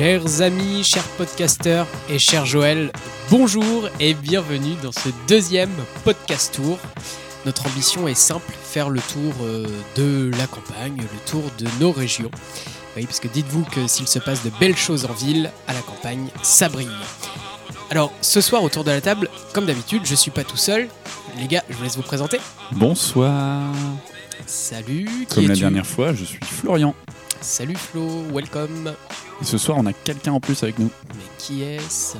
Chers amis, chers podcasteurs et cher Joël, bonjour et bienvenue dans ce deuxième podcast tour. Notre ambition est simple, faire le tour euh, de la campagne, le tour de nos régions. Oui, parce que dites-vous que s'il se passe de belles choses en ville, à la campagne, ça brille. Alors, ce soir autour de la table, comme d'habitude, je suis pas tout seul. Les gars, je vous laisse vous présenter. Bonsoir. Salut, qui Comme la dernière fois, je suis Florian. Salut Flo, welcome. Et ce soir, on a quelqu'un en plus avec nous. Mais qui est-ce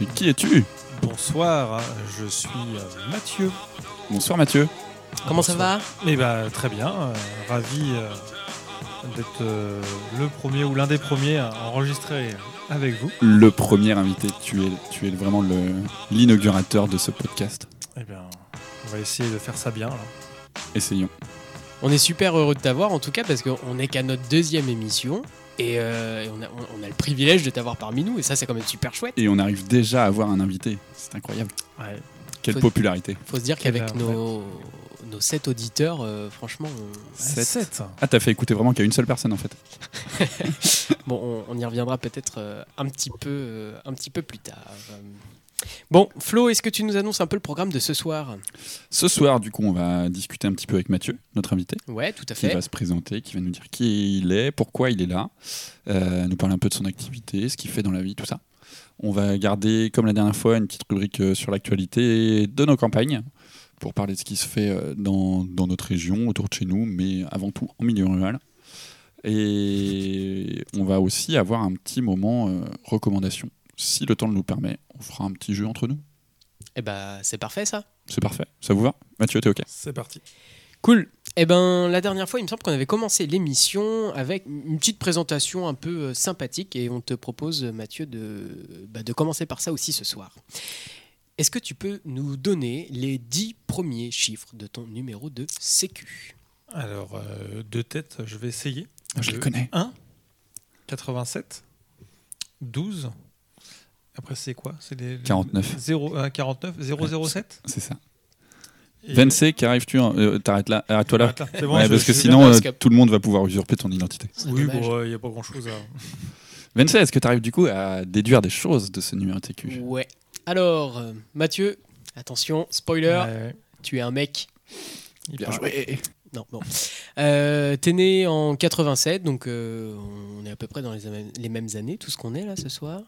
Mais qui es-tu Bonsoir, je suis euh, Mathieu. Bonsoir Mathieu. Comment ça va Eh ben, très bien, euh, ravi euh, d'être euh, le premier ou l'un des premiers à enregistrer avec vous. Le premier invité, tu es, tu es vraiment le- l'inaugurateur de ce podcast. Eh bien, on va essayer de faire ça bien. là. Essayons. On est super heureux de t'avoir en tout cas parce qu'on n'est qu'à notre deuxième émission et, euh, et on, a, on- on a le privilège de t'avoir parmi nous et ça c'est quand même super chouette. Et on arrive déjà à avoir un invité. C'est incroyable. Ouais. Quelle Faut- popularité. Faut se dire qu'avec nos, nos sept auditeurs, euh, franchement, on- Sept. Sept. Ah, t'as fait écouter vraiment qu'à une seule personne en fait. bon, on, on y reviendra peut-être euh, un, petit peu, un petit peu plus tard. Bon, Flo, est-ce que tu nous annonces un peu le programme de ce soir Ce soir, du coup, on va discuter un petit peu avec Mathieu, notre invité, Ouais, tout à qui fait. va se présenter, qui va nous dire qui il est, pourquoi il est là, euh, nous parler un peu de son activité, ce qu'il fait dans la vie, tout ça. On va garder, comme la dernière fois, une petite rubrique euh, sur l'actualité de nos campagnes, pour parler de ce qui se fait euh, dans, dans notre région, autour de chez nous, mais avant tout en milieu rural. Et on va aussi avoir un petit moment euh, recommandation. Si le temps le nous permet, on fera un petit jeu entre nous. Eh ben, c'est parfait ça. C'est parfait. Ça vous va? Mathieu, t'es OK? C'est parti. Cool. Eh ben, la dernière fois, il me semble qu'on avait commencé l'émission avec une petite présentation un peu euh, sympathique et on te propose, Mathieu, de, bah, de commencer par ça aussi ce soir. Est-ce que tu peux nous donner les dix premiers chiffres de ton numéro de Sécu? Alors, euh, deux têtes, je vais essayer. Je les Le connais. 1, 87, 12. Après, c'est quoi? C'est les, 49. 0, euh, 49, 007 C'est ça. Vensé, qu'arrives-tu en- euh, T'arrêtes là Arrête-toi là. Arrête là, c'est bon, Ouais, je- parce que je sinon, euh, tout le monde va pouvoir usurper ton identité. Oui, bon, il n'y a pas grand-chose à... Vensé, est-ce que tu arrives du coup à déduire des choses de ce numéro TQ Ouais. Alors, euh, Mathieu, attention, spoiler, Ouais, tu es un mec. il Bien joué Non, bon. Euh, T'es né en 87, donc euh, on est à peu près dans les, les mêmes années, tout ce qu'on est là ce soir.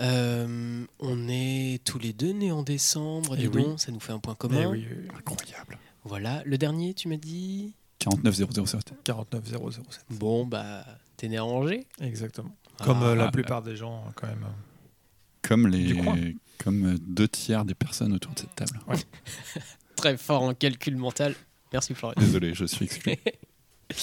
Euh, on est tous les deux nés en décembre, Eh dis oui. donc, ça nous fait un point Eh commun. oui, oui. Incroyable. Voilà, le dernier, tu m'as dit 49 007. 49 007. Bon, bah, t'es né à Angers Exactement. Comme Ah, euh, la Ah, plupart des gens, quand même. Comme, Du les, coin. comme euh, deux tiers des personnes autour de cette table. Très fort en calcul mental. Merci Florian. Désolé, je suis exclu.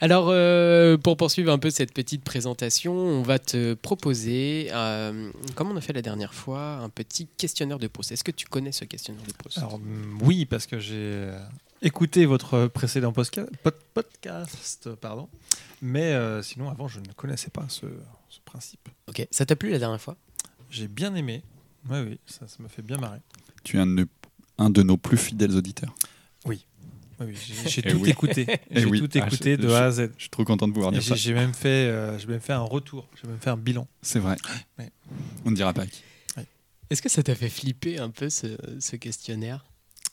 Alors, euh, pour poursuivre un peu cette petite présentation, on va te proposer, euh, comme on a fait la dernière fois, un petit questionnaire de Proust. Est-ce que tu connais ce questionnaire de Proust Alors, mm, oui, parce que j'ai euh, écouté votre précédent podcast, pardon. Mais euh, sinon, avant, je ne connaissais pas ce, ce principe. Ok, ça t'a plu la dernière fois? J'ai bien aimé. Oui, oui, ça ça m'a fait bien marrer. tu es un de, un de nos plus fidèles auditeurs. Oui, j'ai Eh tout oui. écouté. Eh J'ai oui. tout Ah, écouté je- de A à Z. Je suis trop content de pouvoir dire J'ai ça. j'ai même, fait, euh, j'ai même fait un retour, j'ai même fait un bilan. C'est vrai. Ouais. On ne dira pas qui. Est-ce que ça t'a fait flipper un peu ce, ce questionnaire?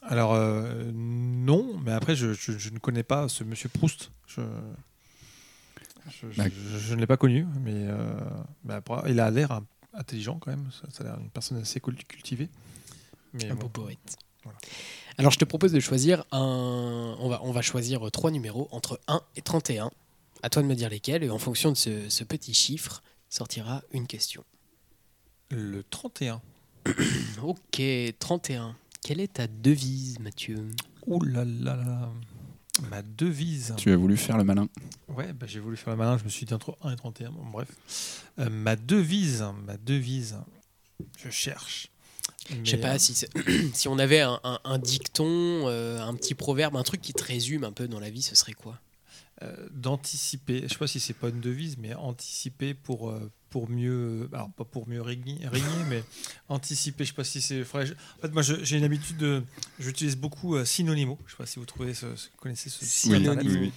Alors, euh, non, mais après, je, je- je ne connais pas ce monsieur Proust. Je, je, je- Bah. je- je ne l'ai pas connu, mais, euh, mais après, il a l'air intelligent quand même. Ça, ça a l'air une personne assez cul- cultivée. Mais Un bon, beau poète. Voilà. Alors, je te propose de choisir un. On va, on va choisir trois numéros entre 1 et 31. À toi de me dire lesquels, et en fonction de ce, ce petit chiffre, sortira une question. Le 31. Ok, 31. Quelle est ta devise, Mathieu? Ouh là là là. Ma devise. Tu as voulu faire le malin. Ouais, bah, j'ai voulu faire le malin, je me suis dit entre 1 et 31. Bon, bref. Euh, ma devise, ma devise, je cherche. Je sais pas euh, si, si on avait un, un- un dicton, euh, un petit proverbe, un truc qui te résume un peu dans la vie, ce serait quoi? Euh, d'anticiper. Je sais pas si c'est pas une devise, mais anticiper pour euh, pour mieux. Alors pas pour mieux régner, régner, mais anticiper. Je sais pas si c'est. je- En fait, moi, j'ai une habitude de. J'utilise beaucoup euh, Synonymo. Je sais pas si vous trouvez ce, ce- connaissez ce site Oui, oui,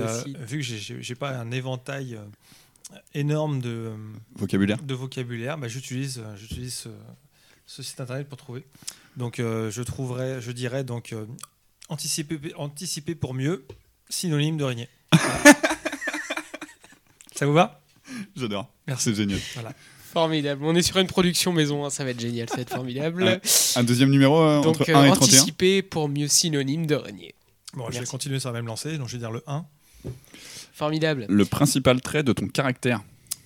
euh, vu que j'ai- pas un éventail euh, énorme de, Vocabulaire de vocabulaire, bah, j'utilise j'utilise ce, ce site internet pour trouver. Donc euh, je trouverai, je dirais donc euh, anticiper, anticiper pour mieux, synonyme de régner. Voilà. Ça vous va? J'adore. Merci. C'est génial. Formidable. On est sur une production maison, hein, ça va être génial, ça va être formidable. Un deuxième numéro euh, Donc, entre euh, 1 et 31 anticiper pour mieux synonyme de régner. Bon, je vais continuer sur la même lancée, donc je vais dire le 1. Formidable. Le principal trait de ton caractère.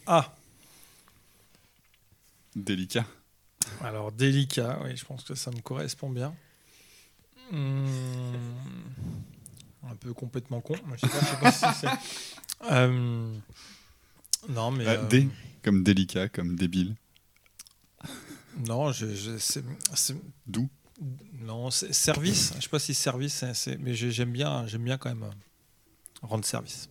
Ah, Délicat. Alors délicat, oui, je pense que ça me correspond bien. Hmm, un peu complètement con, mais je sais pas, je sais pas si c'est. Euh, non, mais. Euh, euh, D, comme délicat, comme débile. Non, je, je- c'est- c'est- D'où Non, c'est- service. Je sais pas si service, c'est- c'est- mais j'ai- j'aime bien, j'aime bien quand même euh, rendre service.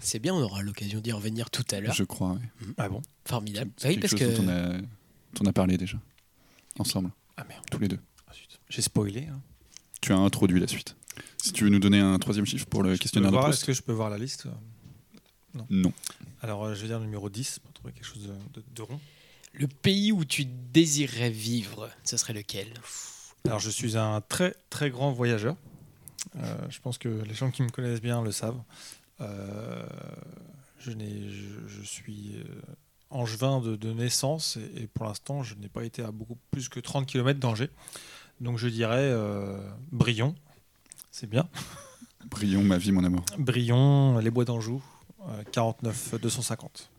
C'est bien, on aura l'occasion d'y revenir tout à l'heure. Je crois. Ah bon? Formidable. C'est Oui, parce chose que dont on a, parlé déjà. Ensemble, Ah merde, tous les deux. Ah, j'ai spoilé. hein. Tu as introduit la suite. Si tu veux nous donner un troisième chiffre pour le Je questionnaire de Est-ce que je peux voir la liste Non. Alors, euh, je vais dire le numéro 10 pour trouver quelque chose de, de- de rond. le pays où tu désirerais vivre, ce serait lequel? Alors, je suis un très très grand voyageur. Euh, je pense que les gens qui me connaissent bien le savent. Euh, je, n'ai- je, je suis euh, angevin de, de naissance et, et pour l'instant, je n'ai pas été à beaucoup plus que 30 km d'Angers. Donc, je dirais euh, Brion. C'est bien. Brillons, ma vie, mon amour. Brion, les Bois d'Anjou, euh, 49 250.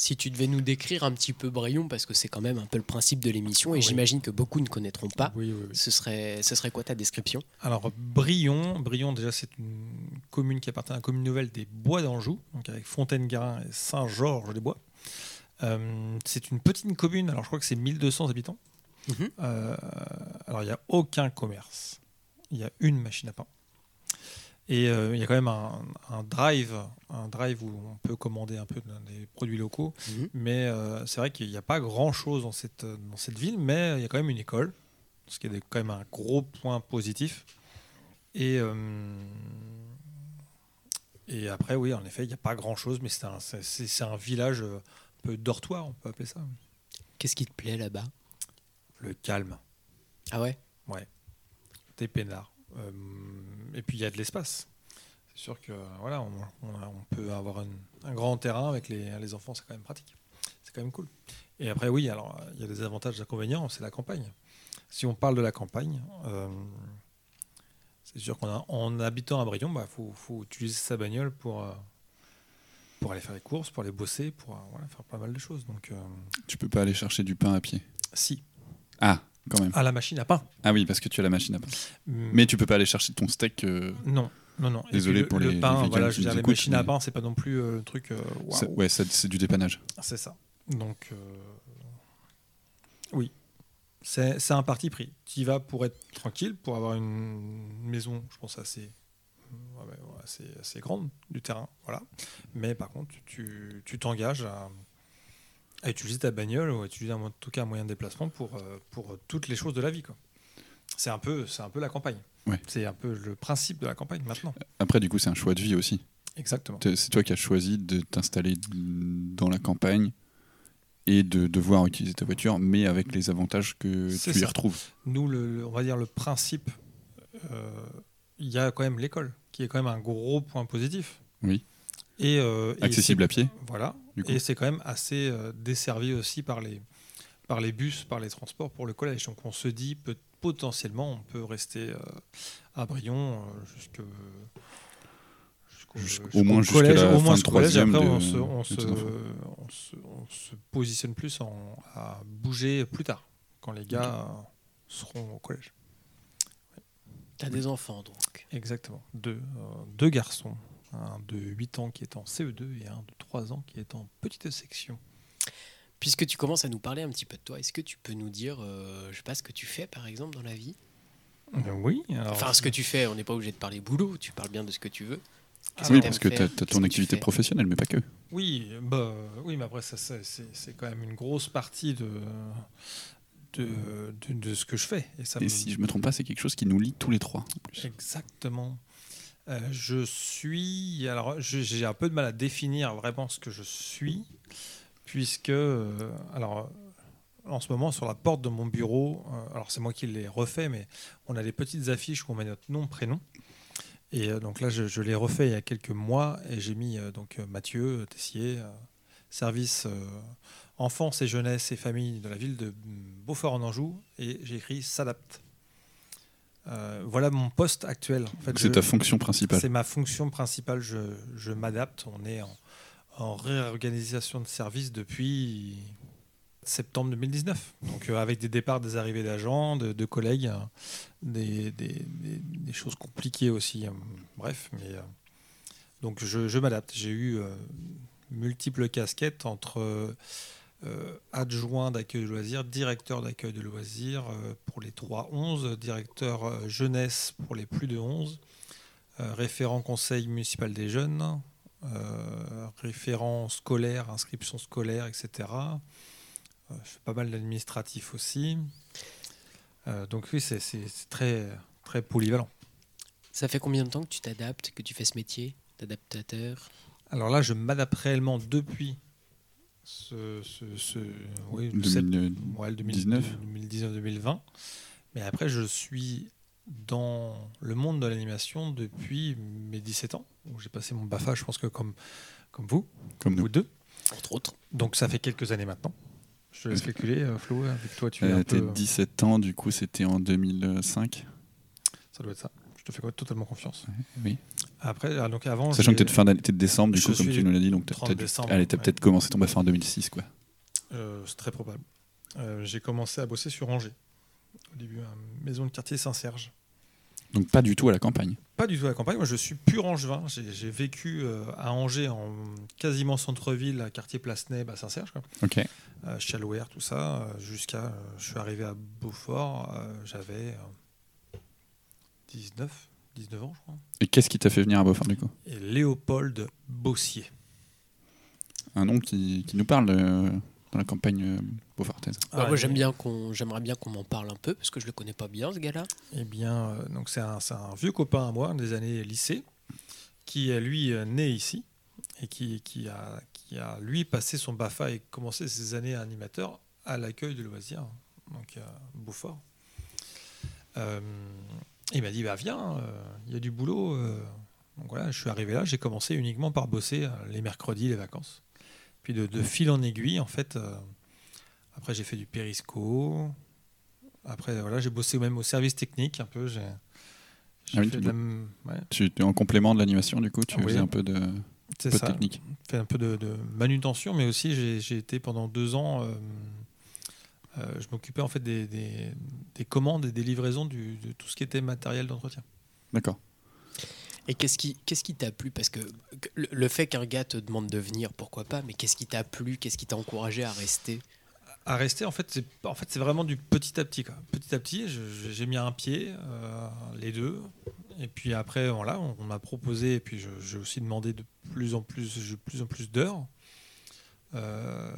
Si tu devais nous décrire un petit peu Brion, parce que c'est quand même un peu le principe de l'émission, et Oui. j'imagine que beaucoup ne connaîtront pas, Oui, oui, oui. ce serait, ce serait quoi ta description? Alors, Brion, Brion déjà, c'est une commune qui appartient à la commune nouvelle des Bois d'Anjou, donc avec Fontaine-Garin et Saint-Georges-des-Bois. Euh, c'est une petite commune, alors je crois que c'est 1200 habitants. Mhm. Euh, alors, il n'y a aucun commerce. Il y a une machine à pain. Et euh, il y a quand même un, un drive, un drive où on peut commander un peu des produits locaux. Mhm. Mais euh, c'est vrai qu'il n'y a pas grand-chose dans cette, dans cette ville, mais il y a quand même une école, ce qui est quand même un gros point positif. Et, euh, et après, oui, en effet, il n'y a pas grand-chose, mais c'est un, c'est- village euh, un peu dortoir, on peut appeler ça. Qu'est-ce qui te plaît là-bas? Le calme, Ah ouais? T'es peinard. Euh, et puis il y a de l'espace. C'est sûr que voilà, on, on a- on peut avoir un, un grand terrain avec les, les enfants, c'est quand même pratique. C'est quand même cool. Et après, oui, alors il y a des avantages, des inconvénients, c'est la campagne. Si on parle de la campagne, euh, c'est sûr qu'en en habitant à Brion, il bah, faut, faut utiliser sa bagnole pour, euh, pour aller faire les courses, pour aller bosser, pour euh, voilà, faire pas mal de choses. Donc, euh, Tu peux pas aller chercher du pain à pied? si, Ah, quand même. à la machine à pain. Ah oui, parce que tu as la machine à pain. Mais Mais tu peux pas aller chercher ton steak. euh, Non, non, non. Désolé le- pour le les- pain, les voilà, je veux dire, nous les écoutent, machines à pain, c'est pas non plus le truc. ça- ouais, c'est du dépannage. C'est ça. Donc, oui, c'est un parti pris. Tu y vas pour être tranquille, pour avoir une maison, je pense, assez, assez, assez grande, du terrain, voilà. Mais par contre, tu tu t'engages à, à utiliser ta bagnole ou à utiliser en tout cas un moyen de déplacement pour, euh, pour toutes les choses de la vie. C'est un, peu- un peu la campagne. Ouais. C'est un peu le principe de la campagne maintenant. Après, du coup, c'est un choix de vie aussi. Exactement. C'est toi qui as choisi de t'installer dans la campagne et de devoir utiliser ta voiture, mais avec les avantages que tu y retrouves. nous, le, le- on va dire le principe, euh, il y a quand même l'école, qui est quand même un gros point positif. Oui. Et, euh, et Accessible à pied, Voilà. Et c'est quand même assez euh, desservi aussi par les, par les bus, par les transports pour le collège. Donc on se dit peut, potentiellement on peut rester à Brion jusque jusqu'au- Jusqu'au- au jusqu'au moins jusqu'à collège, la au moins jusqu'au collège. Après, de- on, se, on, se, on se- on se positionne plus en- à bouger plus tard, quand les gars seront au collège. T'as des enfants donc. Exactement. Deux, euh, deux garçons. Un de 8 ans qui est en CE2 et un de 3 ans qui est en petite section. Puisque tu commences à nous parler un petit peu de toi, est-ce que tu peux nous dire, euh, je sais pas, ce que tu fais par exemple dans la vie? Euh, oui. alors- Enfin, ce que tu fais, on n'est pas obligé de parler boulot, tu parles bien de ce que tu veux. Qu'est-ce Ah, oui, parce que tu as, ton activité professionnelle, mais pas que. Oui, bah, oui, mais après, ça, ça, c'est quand même une grosse partie de, de, de, de ce que je fais. Et ça Et me- si je me trompe pas, c'est quelque chose qui nous lie tous les trois. en plus. Exactement. Euh, je suis. Alors, j'ai un peu de mal à définir vraiment ce que je suis, puisque. euh, alors, en ce moment, sur la porte de mon bureau, euh, alors c'est moi qui l'ai refait, mais on a des petites affiches où on met notre nom, prénom. Et euh, donc là, je, je l'ai refait il y a quelques mois et j'ai mis euh, donc euh, Mathieu Tessier, service enfance et jeunesse et famille de la ville de Beaufort en Anjou, et j'ai écrit s'adapte. Euh, voilà mon poste actuel. En fait, C'est ta fonction principale. c'est ma fonction principale. Je, je m'adapte. On est en, en réorganisation de service depuis septembre 2019. Donc euh, avec des départs, des arrivées d'agents, de, collègues, hein, des, choses compliquées aussi. hein. Bref, mais euh, donc je, je m'adapte. J'ai eu euh, multiples casquettes entre euh, euh, adjoint d'accueil de loisirs, directeur d'accueil de loisirs euh, pour les 3-11, directeur euh, jeunesse pour les plus de 11, euh, référent conseil municipal des jeunes, euh, référent scolaire, inscription scolaire, etc. Je fais pas mal d'administratif aussi. Euh, donc oui, c'est très, très polyvalent. Ça fait combien de temps que tu t'adaptes, que tu fais ce métier d'adaptateur? Alors là, je m'adapte réellement depuis ce, ce- ce- oui, le sept- 2000, ouais, le 19. 2019-2020. Mais après, je suis dans le monde de l'animation depuis mes 17 ans. où J'ai passé mon BAFA, je pense que comme, comme vous, comme nous. vous deux. Entre autres. Donc ça fait quelques années maintenant. Je te laisse calculer, euh, Flo, avec toi tu es Euh, un peu... 17 ans, du coup, c'était en 2005. Ça doit être ça. Je te fais quoi, totalement confiance. Oui. Après, ah, donc avant, Sachant que j'ai- t'es de fin d'année, de décembre, du Je coup, comme tu nous l'as dit, donc t'as 30 peut-être ouais. commencé ton BAFA en 2006, quoi. Euh, c'est très probable. Euh, j'ai commencé à bosser sur Angers. Au début, à maison de quartier Saint-Serge. Donc pas du tout à la campagne. Pas du tout à la campagne. Moi, je suis pur angevin. J'ai vécu euh, à Angers, en quasiment centre-ville, à quartier Place-Neb, à Saint-Serge. Ok. Euh, Chalouer, tout ça, euh, jusqu'à. je suis arrivé à Beaufort. J'avais euh, 19, 19 ans, je crois. Et qu'est-ce qui t'a fait venir à Beaufort, du coup? Et Léopold Bossier. Un nom qui, qui nous parle dans la campagne euh, beaufortaise. Bah, Ah, moi, j'aime bien qu'on, j'aimerais bien qu'on m'en parle un peu parce que je le connais pas bien, ce gars-là. Eh bien, euh, donc c'est un, c'est un vieux copain à moi des années lycée qui est lui euh, né ici et qui, qui a, qui a lui passé son BAFA et commencé ses années animateur à l'accueil de loisirs, donc à Beaufort. Euh, il m'a dit bah viens, euh, il y a du boulot. euh. donc voilà, je suis arrivé là, j'ai commencé uniquement par bosser les mercredis, les vacances. Puis de, de fil en aiguille, en fait, euh, après j'ai fait du périsco, après, voilà, j'ai bossé même au service technique un peu. J'ai Ah oui, tu de la- ouais, Tu en complément de l'animation, du coup, tu Ah oui. faisais un peu de, c'est peu de ça. technique. Fait un peu de, de manutention, mais aussi j'ai j'ai été pendant deux ans. euh, euh, je m'occupais en fait des, des- des commandes et des livraisons du- de tout ce qui était matériel d'entretien. D'accord. Et qu'est-ce qui, qu'est-ce qui t'a plu? Parce que le, fait qu'un gars te demande de venir, pourquoi pas Mais qu'est-ce qui t'a plu? Qu'est-ce qui t'a encouragé à rester? À rester, en fait, c'est en fait, c'est vraiment du petit à petit. Quoi. Petit à petit, j'ai mis un pied, euh, les deux. Et puis après, voilà, on, m'a proposé, et puis j'ai aussi demandé de plus en plus, plus en plus d'heures. Euh,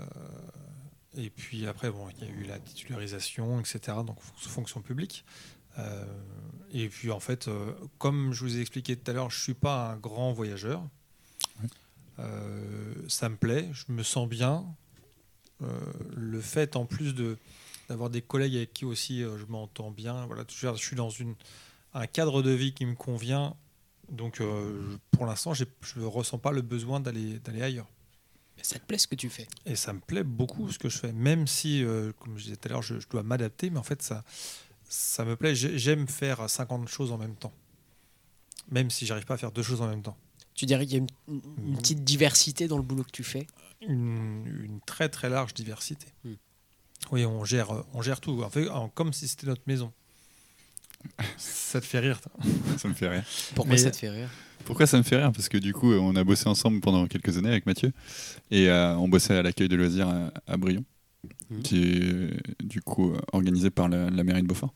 et puis après, bon, il y a eu la titularisation, etc. Donc fon- fonction publique. Euh, et puis en fait, euh, comme je vous ai expliqué tout à l'heure, je suis pas un grand voyageur. Euh, ça me plaît, je me sens bien. Euh, le fait en plus de d'avoir des collègues avec qui aussi euh, je m'entends bien. Voilà, je, suis dans une, un cadre de vie qui me convient. Donc euh, pour l'instant, j'ai- je ne ressens pas le besoin d'aller d'aller ailleurs. Ça te plaît ce que tu fais? Et ça me plaît beaucoup ce que je fais, même si, euh, comme je disais tout à l'heure, je, je dois m'adapter, mais en fait, ça, ça me plaît. J'ai- J'aime faire 50 choses en même temps, même si j'arrive pas à faire deux choses en même temps. Tu dirais qu'il y a une, une petite diversité dans le boulot que tu fais? Une, une très très large diversité. Hmm. Oui, on gère, on gère tout, en fait, comme si c'était notre maison. ça te fait rire, toi? Ça me fait rire. Pourquoi Mais- ça te fait rire? Pourquoi ça me fait rire? Parce que du coup, on a bossé ensemble pendant quelques années avec Mathieu. Et euh, on bossait à l'accueil de loisirs à, à Brion, Mhm. qui est du coup organisé par la, la mairie de Beaufort.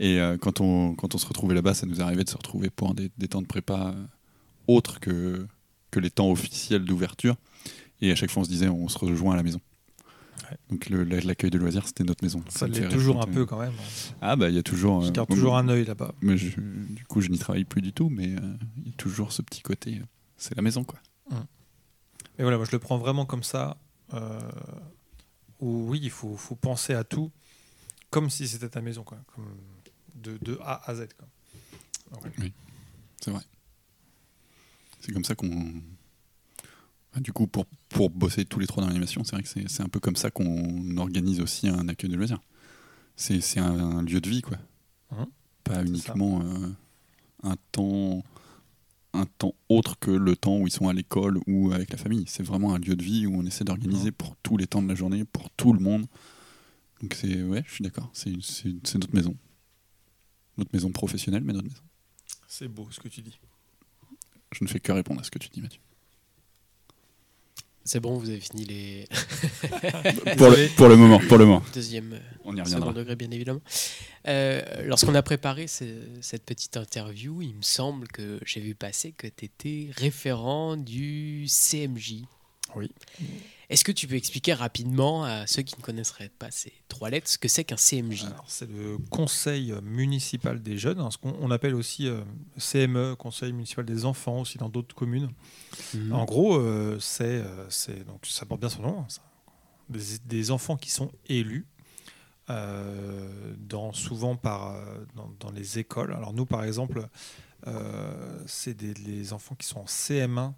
Et euh, quand, on, quand on se retrouvait là-bas, ça nous arrivait de se retrouver pour des, des temps de prépa euh, autres que, que les temps officiels d'ouverture. Et à chaque fois, on se disait, on se rejoint à la maison. Ouais. Donc l'accueil de loisirs, c'était notre maison. Ça l'est toujours un peu quand même. Ah bah il y a toujours. Je euh, garde moi, toujours un œil là-bas. mais je- du coup, je n'y travaille plus du tout, mais euh, il y a toujours ce petit côté. c'est la maison, quoi. Mais voilà, moi je le prends vraiment comme ça. Où oui, il faut, faut penser à tout comme si c'était ta maison, quoi. Comme de, de A à Z. Quoi. Ouais. C'est vrai. C'est comme ça qu'on. Ah, du coup, pour, pour bosser tous les trois dans l'animation, c'est vrai que c'est un peu comme ça qu'on organise aussi un accueil de loisirs. C'est un, un lieu de vie, quoi. Mhm. Pas uniquement euh, un temps un temps autre que le temps où ils sont à l'école ou avec la famille. C'est vraiment un lieu de vie où on essaie d'organiser pour tous les temps de la journée, pour tout le monde. Donc c'est ouais, je suis d'accord. C'est notre maison, notre maison professionnelle, mais notre maison. C'est beau ce que tu dis. Je ne fais que répondre à ce que tu dis, Mathieu. C'est bon, vous avez fini les pour, le, pour le moment, pour le moment. deuxième On y second reviendra. degré, bien évidemment. Euh, Lorsqu'on a préparé ce- cette petite interview, il me semble que j'ai vu passer que tu étais référent du CMJ. Oui. Est-ce que tu peux expliquer rapidement à ceux qui ne connaisseraient pas ces trois lettres ce que c'est qu'un CMJ c'est le Conseil municipal des jeunes, hein, ce qu'on on appelle aussi euh, CME, Conseil municipal des enfants, aussi dans d'autres communes. Mhm. En gros, euh, c'est, euh, c'est- donc ça porte bien son nom, hein, ça. Des, des enfants qui sont élus, euh, dans, souvent par, dans, dans les écoles. Alors nous, par exemple, c'est des, les enfants qui sont en CM1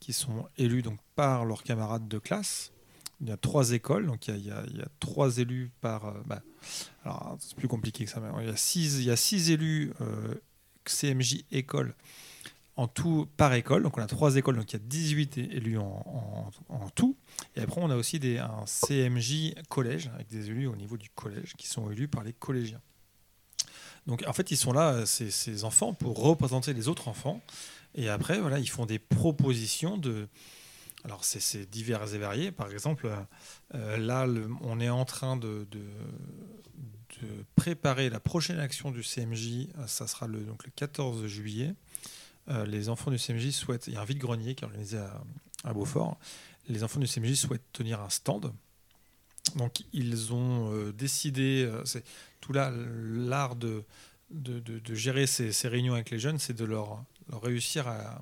qui sont élus donc par leurs camarades de classe. Il y a trois écoles, donc il y a, trois élus par. euh, bah, alors c'est plus compliqué que ça. Mais il y a six, il y a six élus euh, CMJ école en tout par école. Donc on a trois écoles, donc il y a 18 é- élus en, tout. Et après on a aussi un CMJ collège avec des élus au niveau du collège qui sont élus par les collégiens. Donc en fait ils sont là, ces, ces enfants, pour représenter les autres enfants. Et après voilà, ils font des propositions de... Alors c'est- divers et variés. Par exemple, euh, là on est en train de, préparer la prochaine action du CMJ. Euh, Ça sera le, donc le 14 juillet. Euh, les enfants du CMJ souhaitent. Il y a un vide-grenier qui est organisé à, Beaufort. Les enfants du CMJ souhaitent tenir un stand. Donc ils ont décidé, c'est tout là l'art de, de, gérer ces, ces réunions avec les jeunes, c'est de leur réussir à,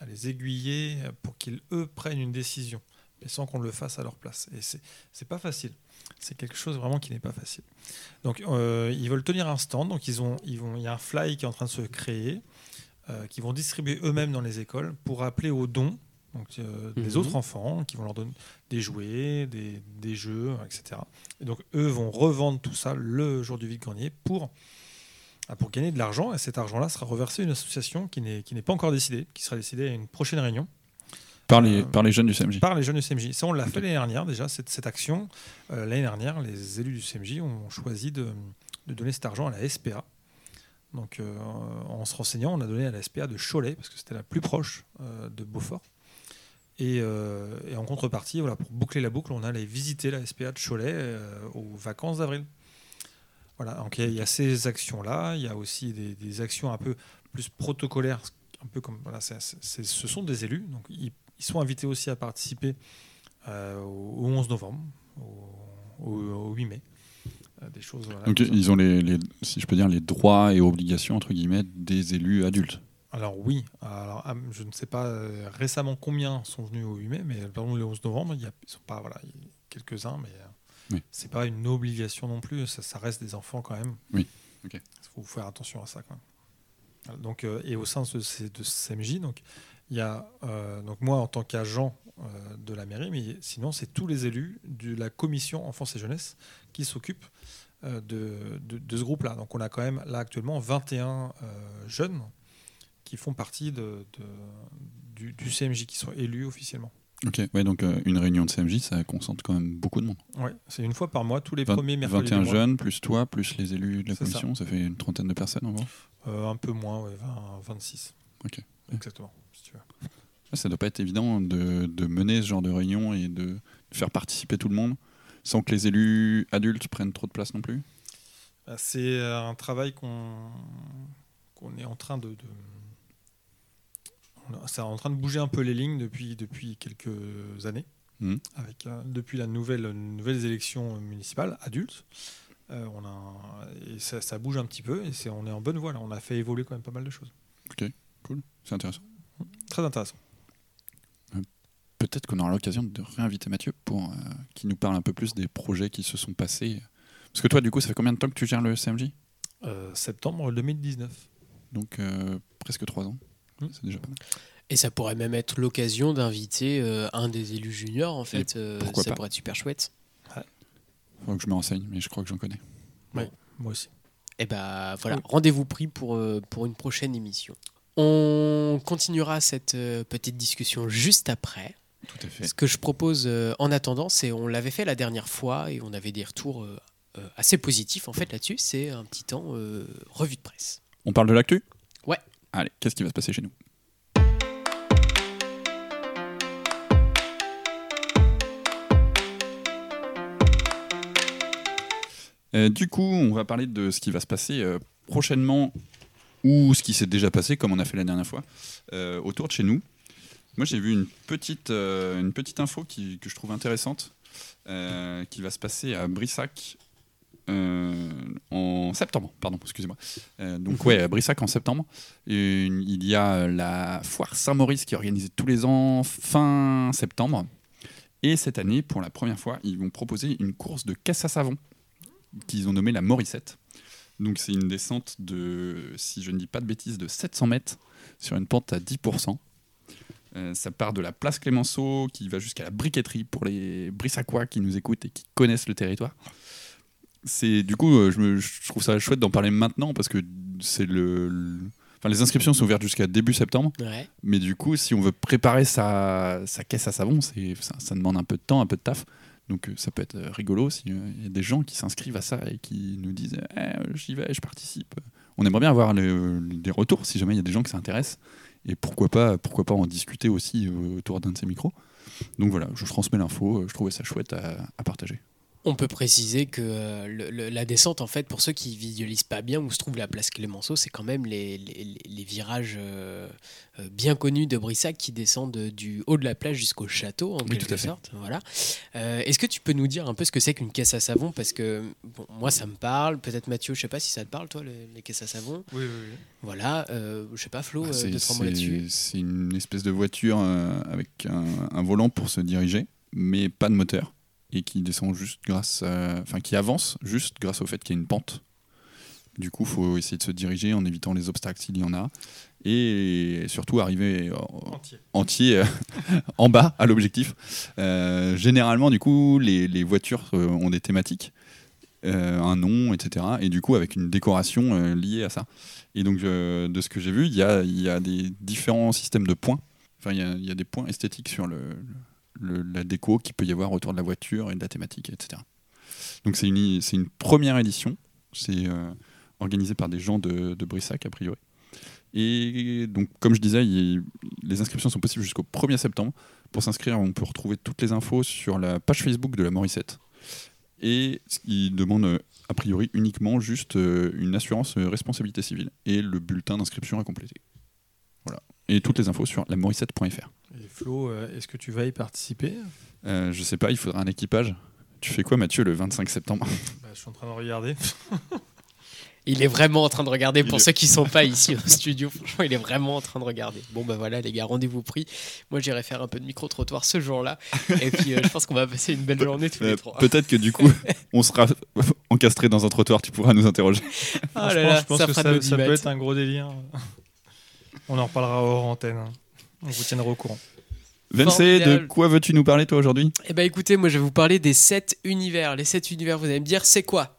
à les aiguiller pour qu'ils eux prennent une décision, mais sans qu'on le fasse à leur place. Et c'est c'est pas facile. C'est quelque chose vraiment qui n'est pas facile. Donc euh, ils veulent tenir un stand, donc ils ont, ils vont, il y a un fly qui est en train de se créer euh, qui vont distribuer eux-mêmes dans les écoles pour appeler aux dons donc, euh, des Mhm. autres enfants, qui vont leur donner des jouets, des, des jeux, etc. Et donc eux vont revendre tout ça le jour du vide-grenier pour, pour gagner de l'argent. Et cet argent-là sera reversé à une association qui n'est pas encore décidée, qui sera décidée à une prochaine réunion Par les, Euh, par les jeunes du CMJ. par les jeunes du CMJ. Ça, on l'a fait l'année dernière déjà, cette, cette action. Euh, l'année dernière, les élus du CMJ ont choisi de, de donner cet argent à la SPA. Donc, euh, en se renseignant, on a donné à la SPA de Cholet, parce que c'était la plus proche euh, de Beaufort. Et, et en contrepartie, voilà, pour boucler la boucle, on allait visiter la SPA de Cholet aux vacances d'avril. Voilà, donc il y a- il y, a ces actions-là, il y a aussi des, des actions un peu plus protocolaires, un peu comme voilà, c'est- ce sont des élus, donc ils, ils sont invités aussi à participer euh, au au 11 novembre, au, au- au 8 mai, Euh, des choses. voilà, Donc ils ont les, les- si je peux dire, les droits et obligations entre guillemets des élus adultes. Alors oui, alors, ah, je ne sais pas euh, récemment combien sont venus au 8 mai, mais par exemple le 11 novembre, il y a, ils sont pas voilà, quelques-uns, mais Oui. c'est pas une obligation non plus, ça, ça reste des enfants quand même. Oui, ok. Il faut faire attention à ça quand même. Donc, euh, et au sein de ce, de ce CMJ, donc, il y a euh, donc moi en tant qu'agent euh, de la mairie, mais sinon c'est tous les élus de la commission enfance et jeunesse qui s'occupent de, de- de ce groupe-là. Donc on a quand même là actuellement 21 euh, jeunes qui font partie de, de- du, du CMJ, qui sont élus officiellement. Ok, ouais, donc euh, une réunion de CMJ, ça concentre quand même beaucoup de monde. Ouais, c'est une fois par mois, tous les premiers mercredis. 21 du mois. jeunes, plus toi, plus les élus de la ça. commission, ça. fait une trentaine de personnes en gros. Euh, un peu moins, ouais, 20, 26. Ok. Exactement, si tu veux. Ça doit pas être évident de, de mener ce genre de réunion et de faire participer tout le monde sans que les élus adultes prennent trop de place non plus? Euh, C'est euh, un travail qu'on qu'on est en train de, c'est en train de bouger un peu les lignes depuis, depuis quelques années. Mhm. avec, euh, depuis la nouvelle, nouvelles élections municipales adultes. Euh, on a, et ça, ça bouge un petit peu et on est en bonne voie là. On a fait évoluer quand même pas mal de choses. Cool, c'est intéressant. Très intéressant. Peut-être qu'on aura l'occasion de réinviter Mathieu pour euh, qu'il nous parle un peu plus des projets qui se sont passés. Parce que toi, du coup, ça fait combien de temps que tu gères le CMJ Euh, septembre 2019. Donc euh, presque trois ans. C'est déjà pas mal. Et ça pourrait même être l'occasion d'inviter euh, un des élus juniors, en fait. euh, ça pas. pourrait être super chouette. Faut que je me renseigne, mais je crois que j'en connais. Moi aussi. Et bah voilà, Oui. rendez-vous pris pour, euh, pour une prochaine émission. On continuera cette euh, petite discussion juste après. Tout à fait. Ce que je propose euh, en attendant, c'est on l'avait fait la dernière fois et on avait des retours assez positifs en fait là-dessus. C'est un petit temps euh, revue de presse. On parle de l'actu? Ouais. Allez, qu'est-ce qui va se passer chez nous? Euh, du coup, on va parler de ce qui va se passer euh, prochainement ou ce qui s'est déjà passé, comme on a fait la dernière fois, euh, autour de chez nous. Moi, j'ai vu une petite, une petite info que je trouve intéressante, qui va se passer à Brissac euh, en septembre. Pardon, excusez-moi. Euh, donc, ouais, à Brissac en septembre. Et une- il y a la foire Saint-Maurice qui est organisée tous les ans fin septembre. Et cette année, pour la première fois, ils vont proposer une course de caisse à savon qu'ils ont nommée la Morissette. Donc c'est une descente de, si je ne dis pas de bêtises, de 700 mètres sur une pente à 10%. Euh, ça part de la place Clémenceau qui va jusqu'à la briqueterie pour les Brissacois qui nous écoutent et qui connaissent le territoire. C'est du coup, euh, je, me- je trouve ça chouette d'en parler maintenant parce que c'est le, le- enfin, les inscriptions sont ouvertes jusqu'à début septembre. Ouais. Mais du coup, si on veut préparer sa, sa caisse à savon, c'est, ça, ça demande un peu de temps, un peu de taf. Donc euh, ça peut être euh, rigolo s'il y a des gens qui s'inscrivent à ça et qui nous disent Eh, j'y vais, je participe. On aimerait bien avoir le- des retours si jamais il y a des gens qui s'intéressent. Et pourquoi pas, pourquoi pas en discuter aussi euh, autour d'un de ces micros. Donc voilà, je transmets l'info, euh, je trouvais ça chouette à, à partager. On peut préciser que euh, le- le- la descente, en fait, pour ceux qui visualisent pas bien où se trouve la place Clémenceau, c'est quand même les, les- les virages euh, euh, bien connus de Brissac qui descendent du haut de la plage jusqu'au château, en Oui, quelque tout à fait. sorte. Voilà. Euh, Est-ce que tu peux nous dire un peu ce que c'est qu'une caisse à savon? Parce que bon, moi, ça me parle. Peut-être Mathieu, je sais pas si ça te parle, toi, les, les caisses à savon. Oui, oui, oui. Voilà. Euh, je sais pas, Flo, Ah, c'est, deux, trois mots là-dessus. c'est- c'est une espèce de voiture euh, avec un, un volant pour se diriger, mais pas de moteur, et qui descend juste grâce, à- enfin qui avance juste grâce au fait qu'il y a une pente. Du coup, faut essayer de se diriger en évitant les obstacles s'il y en a, et surtout arriver en- Entier. entier euh, en bas à l'objectif. Euh, généralement, du coup, les, les voitures euh, ont des thématiques, euh, un nom, etc. Et du coup, avec une décoration euh, liée à ça. Et donc, de ce que j'ai vu, il y a, il y a des différents systèmes de points. Enfin, il y a, il y a des points esthétiques sur le, la déco qu'il peut y avoir autour de la voiture et de la thématique, etc. Donc, c'est une, première édition. C'est euh, organisé par des gens de, Brissac, a priori. Et donc, comme je disais, il- les inscriptions sont possibles jusqu'au 1er septembre. Pour s'inscrire, on peut retrouver toutes les infos sur la page Facebook de la Morissette. Et ils demandent euh, a priori uniquement juste euh, une assurance responsabilité civile et le bulletin d'inscription à compléter. Voilà. Et toutes les infos sur lamorissette.fr. Et Flo, euh, est-ce que tu vas y participer? Euh, je sais pas, il faudra un équipage. Tu fais quoi, Mathieu, le 25 septembre? Bah, Je suis en train de regarder. Il est vraiment en train de regarder. Pour Il ceux qui sont pas ici au studio, franchement, il est vraiment en train de regarder. Bon, bah voilà, les gars, rendez-vous pris. Moi, j'irai faire un peu de micro-trottoir ce jour-là. Et puis, euh, je pense qu'on va passer une belle journée tous Euh, les trois. Peut-être que du coup, on sera encastré dans un trottoir, tu pourras nous interroger. Ah là Franchement, là, je pense ça que ça, ça peut être un gros délire. On en reparlera hors antenne. hein. On vous tiendra au courant. Vensé, de quoi veux-tu nous parler toi aujourd'hui? Eh ben écoutez, moi, je vais vous parler des sept univers. Les sept univers, vous allez me dire, c'est quoi?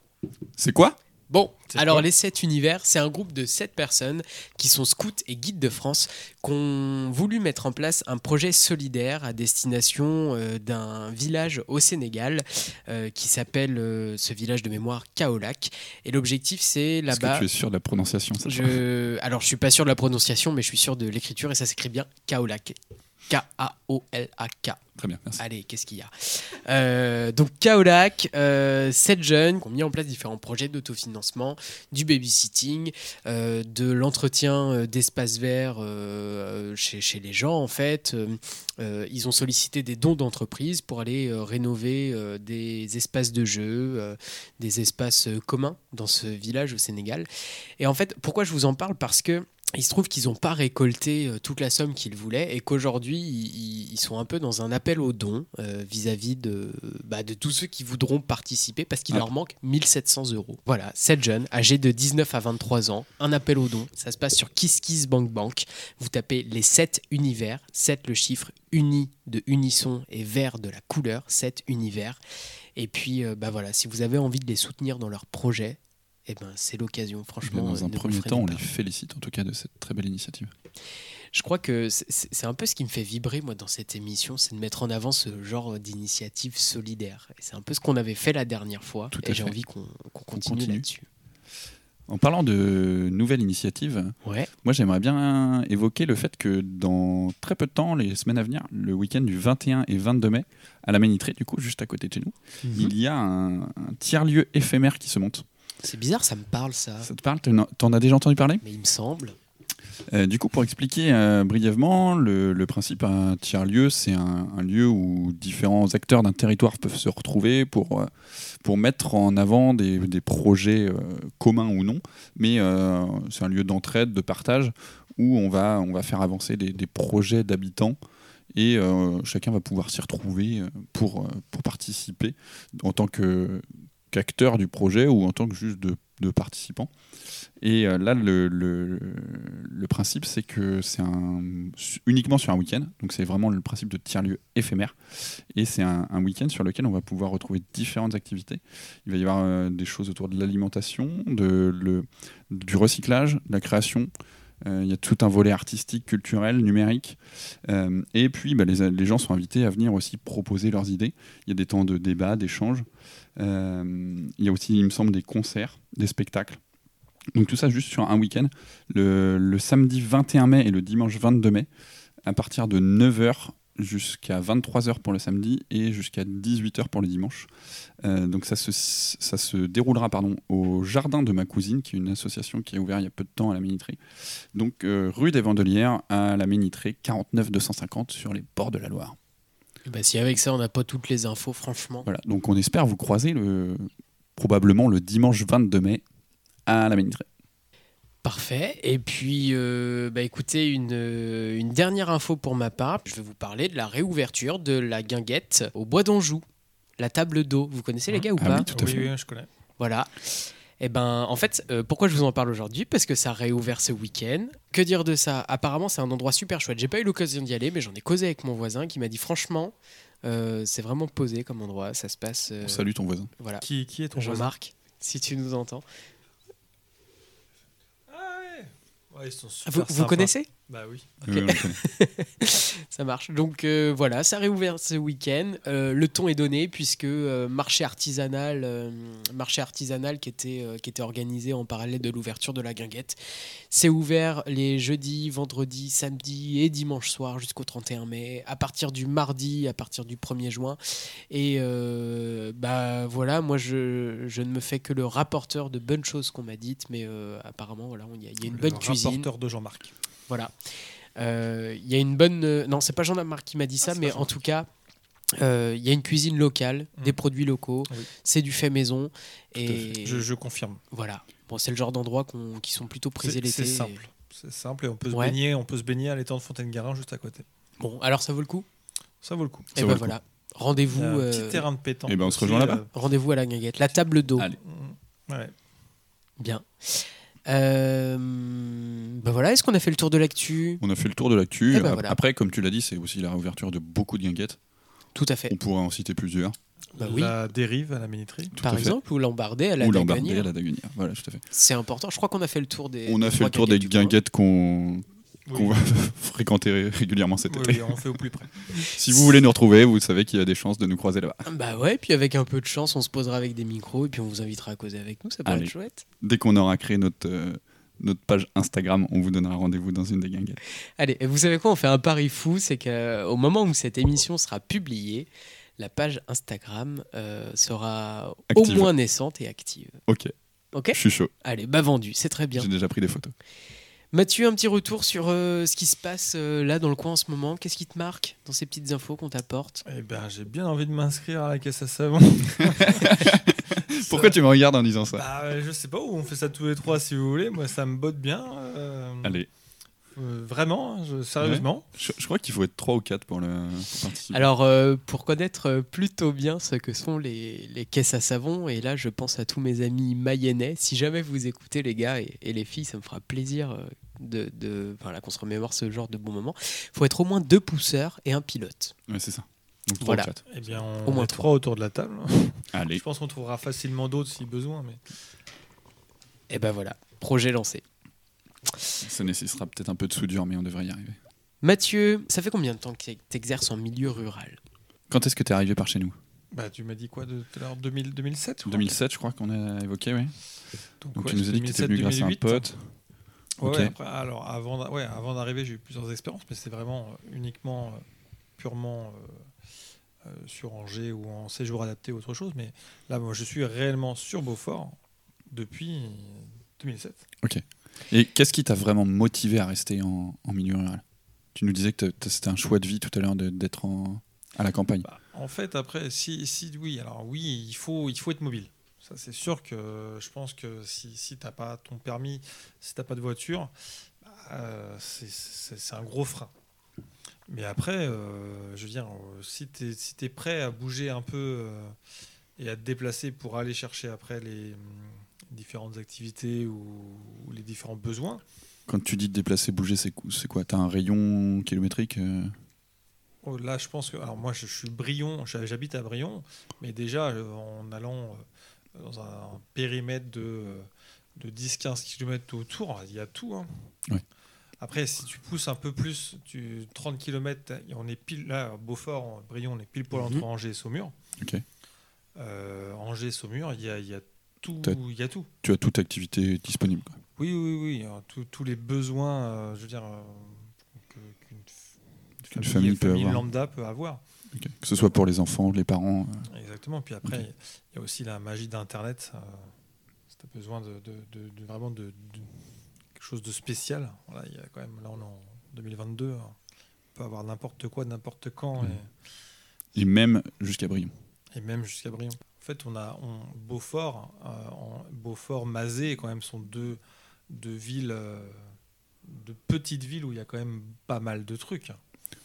C'est quoi? Bon, alors les 7 univers, c'est un groupe de 7 personnes qui sont scouts et guides de France qui ont voulu mettre en place un projet solidaire à destination euh, d'un village au Sénégal euh, qui s'appelle euh, ce village de mémoire Kaolac. Et l'objectif, c'est Est-ce que là-bas. tu es sûr de la prononciation Sacha Je... Alors, je suis pas sûr de la prononciation, mais je suis sûr de l'écriture et ça s'écrit bien Kaolac. K-A-O-L-A-K. Très bien, merci. Allez, qu'est-ce qu'il y a? Euh, Donc, Kaolac, euh, 7 jeunes qui ont mis en place différents projets d'autofinancement, du babysitting, euh, de l'entretien euh, d'espaces verts euh, chez, chez les gens, en fait. Euh, euh, ils ont sollicité des dons d'entreprise pour aller euh, rénover euh, des espaces de jeu, euh, des espaces euh, communs dans ce village au Sénégal. Et en fait, pourquoi je vous en parle? Parce que il se trouve qu'ils n'ont pas récolté euh, toute la somme qu'ils voulaient et qu'aujourd'hui, ils, ils sont un peu dans un appel aux dons euh, vis-à-vis de, bah, de tous ceux qui voudront participer parce qu'il Ah. leur manque 1700 euros. Voilà, 7 jeunes âgés de 19 à 23 ans, un appel aux dons. Ça se passe sur KissKissBankBank. Vous tapez les 7 univers, 7 le chiffre uni de unisson et vert de la couleur, 7 univers. Et puis, euh, bah voilà, si vous avez envie de les soutenir dans leur projet, eh ben, c'est l'occasion, franchement. dans euh, un premier temps, on pas. les félicite en tout cas de cette très belle initiative. Je crois que c'est- un peu ce qui me fait vibrer, moi, dans cette émission, c'est de mettre en avant ce genre d'initiative solidaire. Et c'est un peu ce qu'on avait fait la dernière fois. Tout et j'ai envie qu'on continue, continue. là-dessus. En parlant de nouvelles initiatives, Ouais. moi j'aimerais bien évoquer le fait que dans très peu de temps, les semaines à venir, le week-end du 21 et 22 mai, à la Ménitrée, du coup, juste à côté de chez nous, Mhm. il y a un, un tiers-lieu éphémère qui se monte. C'est bizarre, ça me parle, ça. Ça te parle? T'en as déjà entendu parler? Mais il me semble. Euh, du coup, pour expliquer euh, brièvement, le, le principe un tiers-lieu, c'est un, un lieu où différents acteurs d'un territoire peuvent se retrouver pour, euh, pour mettre en avant des, des projets communs ou non. Mais c'est un lieu d'entraide, de partage, où on va, on va faire avancer des, des projets d'habitants. Et chacun va pouvoir s'y retrouver pour, pour participer en tant que- qu'acteur du projet ou en tant que juste de, de participant. Et euh, là, le, principe, c'est que c'est un, uniquement sur un week-end. Donc, c'est vraiment le principe de tiers-lieu éphémère. Et c'est un, un week-end sur lequel on va pouvoir retrouver différentes activités. Il va y avoir euh, des choses autour de l'alimentation, de, le, du recyclage, de la création. Euh, il y a tout un volet artistique, culturel, numérique. Euh, et puis, bah, les, gens sont invités à venir aussi proposer leurs idées. Il y a des temps de débat, d'échange. Euh, il y a aussi, il me semble, des concerts, des spectacles. Donc tout ça juste sur un week-end, le, le samedi 21 mai et le dimanche 22 mai, à partir de 9h jusqu'à 23h pour le samedi et jusqu'à 18h pour le dimanche. Euh, donc ça se, ça se déroulera pardon, au Jardin de ma cousine, qui est une association qui est ouverte il y a peu de temps à la Ménitrée. Donc euh, rue des Vendelières à la Ménitrée, 49 250 sur les bords de la Loire. Bah, si avec ça, on n'a pas toutes les infos, franchement. Voilà, donc on espère vous croiser le, probablement le dimanche 22 mai à la Ménitrée. Parfait. Et puis, euh, bah, écoutez, une, euh, une dernière info pour ma part. Je vais vous parler de la réouverture de la guinguette au Bois d'Anjou. La table d'eau. Vous connaissez les gars ou Ah pas oui, tout à fait. oui, je connais. Voilà. Et ben, en fait, euh, pourquoi je vous en parle aujourd'hui? Parce que ça réouvert ce week-end. Que dire de ça? Apparemment, c'est un endroit super chouette. J'ai pas eu l'occasion d'y aller, mais j'en ai causé avec mon voisin qui m'a dit franchement, euh, c'est vraiment posé comme endroit. Ça se passe. euh, On salue ton voisin. Voilà. Qui, qui est ton voisin? Jean-Marc, si tu nous entends. Ah ouais. Ouais, ils sont super Vous, vous connaissez? Bah oui. Ça marche. Donc euh, voilà, ça réouvert ce week-end. Euh, le ton est donné puisque euh, marché artisanal, euh, marché artisanal qui était euh, qui était organisé en parallèle de l'ouverture de la guinguette, c'est ouvert les jeudis, vendredis, samedis et dimanche soir jusqu'au 31 mai. À partir du mardi, à partir du 1er juin. Et euh, bah voilà, moi je, je ne me fais que le rapporteur de bonnes choses qu'on m'a dites, mais euh, apparemment voilà, il y a, il y a une Le bonne cuisine. rapporteur de Jean-Marc. Voilà. Euh, Il y a une bonne. euh, non, c'est pas Jean-Marc qui m'a dit ça, c'est mais en tout cas, euh, il y a une cuisine locale, Mm. des produits locaux, Oui. c'est du fait maison. Et fait. Je, je confirme. voilà. Bon, c'est le genre d'endroits qu'on- qui sont plutôt prisés l'été. c'est simple. C'est simple et on peut se baigner. On peut se baigner à l'étang de Fontaine-Garin juste à côté. Bon, alors ça vaut le coup? Ça vaut le coup. Et vaut ben voilà. Rendez-vous. euh, petit terrain de pétanque. Eh ben, on se rejoint là-bas. euh, Rendez-vous à la guinguette. La table d'eau. Allez. Ouais. Bien. Euh, ben voilà, est-ce qu'on a fait le tour de l'actu? On a fait le tour de l'actu. Eh ben voilà. Après, comme tu l'as dit, c'est aussi la réouverture de beaucoup de guinguettes. Tout à fait. On pourrait en citer plusieurs. Bah oui. La dérive à la. Tout Par fait. exemple, ou l'embardé à la Ou à la. Voilà, tout à fait. C'est important. Je crois qu'on a fait le tour des. On a fait le tour des guinguettes du guinguettes qu'on Oui. va fréquenter ré- régulièrement cet Oui, été. oui, on fait au plus près. Si vous voulez nous retrouver, vous savez qu'il y a des chances de nous croiser là-bas. Bah ouais, puis avec un peu de chance, on se posera avec des micros et puis on vous invitera à causer avec nous, ça pourrait Allez. être chouette. Dès qu'on aura créé notre, euh, notre page Instagram. On vous donnera rendez-vous dans une des guinguettes. Allez, et vous savez quoi On fait un pari fou, c'est qu'au moment où cette émission sera publiée, la page Instagram euh, sera Active. au moins naissante et active. Ok, Ok je suis chaud. Allez, bah vendu, c'est très bien. J'ai déjà pris des photos. Mathieu, un petit retour sur euh, ce qui se passe euh, là dans le coin en ce moment. Qu'est-ce qui te marque dans ces petites infos qu'on t'apporte? Eh ben, j'ai bien envie de m'inscrire à la caisse à savon. Pourquoi tu me regardes en disant ça? Bah, je sais pas où on fait ça tous les trois si vous voulez. Moi, ça me botte bien. euh, Allez, euh, vraiment, hein, je- sérieusement. je, je crois qu'il faut être 3 ou 4 pour, le, pour participer. Alors, euh, pour connaître euh, plutôt bien ce que sont les, les caisses à savon, et là je pense à tous mes amis mayennais, si jamais vous écoutez les gars et, et les filles, ça me fera plaisir euh, de, de, voilà, qu'on se remémore ce genre de bons moments. Il faut être au moins deux pousseurs et un pilote. Ouais, c'est ça. Donc 3 Voilà. ou 4. Eh bien, Au moins est trois. trois autour de la table. Allez, Je pense qu'on trouvera facilement d'autres si besoin. Mais... Et ben voilà, projet lancé. Ça nécessitera peut-être un peu de soudure, mais on devrait y arriver. Mathieu, ça fait combien de temps que tu exerces en milieu rural? Quand est-ce que tu es arrivé par chez nous? Bah, tu m'as dit quoi de tout à l'heure? 2000 2007 je crois 2007, je crois qu'on a évoqué, oui. Donc ouais, tu nous as dit que tu étais 2007, venu grâce à un 2008. pote. Ouais, Ok. ouais, après, alors avant, d'a- ouais, avant d'arriver, j'ai eu plusieurs expériences, mais c'est vraiment euh, uniquement euh, purement euh, euh, sur Angers ou en séjour adapté ou autre chose. Mais là, moi, je suis réellement sur Beaufort depuis 2007. Et qu'est-ce qui t'a vraiment motivé à rester en, milieu rural? Tu nous disais que c'était un choix de vie tout à l'heure d'être à la campagne. Bah, en fait, après, si, si oui, alors oui, il faut, il faut être mobile. Ça, c'est sûr que je pense que si, si tu n'as pas ton permis, si tu n'as pas de voiture, bah, c'est- un gros frein. Mais après, euh, je veux dire, euh, si tu es, si prêt à bouger un peu euh, et à te déplacer pour aller chercher après les différentes activités ou, ou les différents besoins, Quand tu dis déplacer, bouger, c'est quoi? T'as un rayon kilométrique euh, Oh, là, je pense que. Alors, moi, je, je suis Brion, j'ha- j'habite à Brion, mais déjà, euh, en allant euh, dans un périmètre de, de 10-15 km autour, il y a tout. hein. Ouais. Après, si tu pousses un peu plus, tu, 30 km, on est pile là, Beaufort, Brion, on est pile poil entre Mhm. Angers et Saumur. Ok. Euh, Angers Saumur, il y a, y a tout. T'as- Il y a tout. Tu as toute activité disponible. quoi. Oui, oui, oui. hein, tous- tous les besoins, euh, je veux dire, euh, que- qu'une famille peut avoir. lambda peut avoir. Que ce soit pour les enfants, les parents. euh, Exactement. Puis après, il y a aussi la magie d'Internet. euh, si tu as besoin de, de- de- de- vraiment de, quelque chose de spécial, voilà, il y a quand même, là on est en 2022, hein, on peut avoir n'importe quoi, n'importe quand, Mhm. Et même jusqu'à Brion. et, et même jusqu'à Brion. En fait, on a on, Beaufort, euh, en- Beaufort, Mazé, quand même, sont deux, deux villes, euh, de petites villes où il y a quand même pas mal de trucs.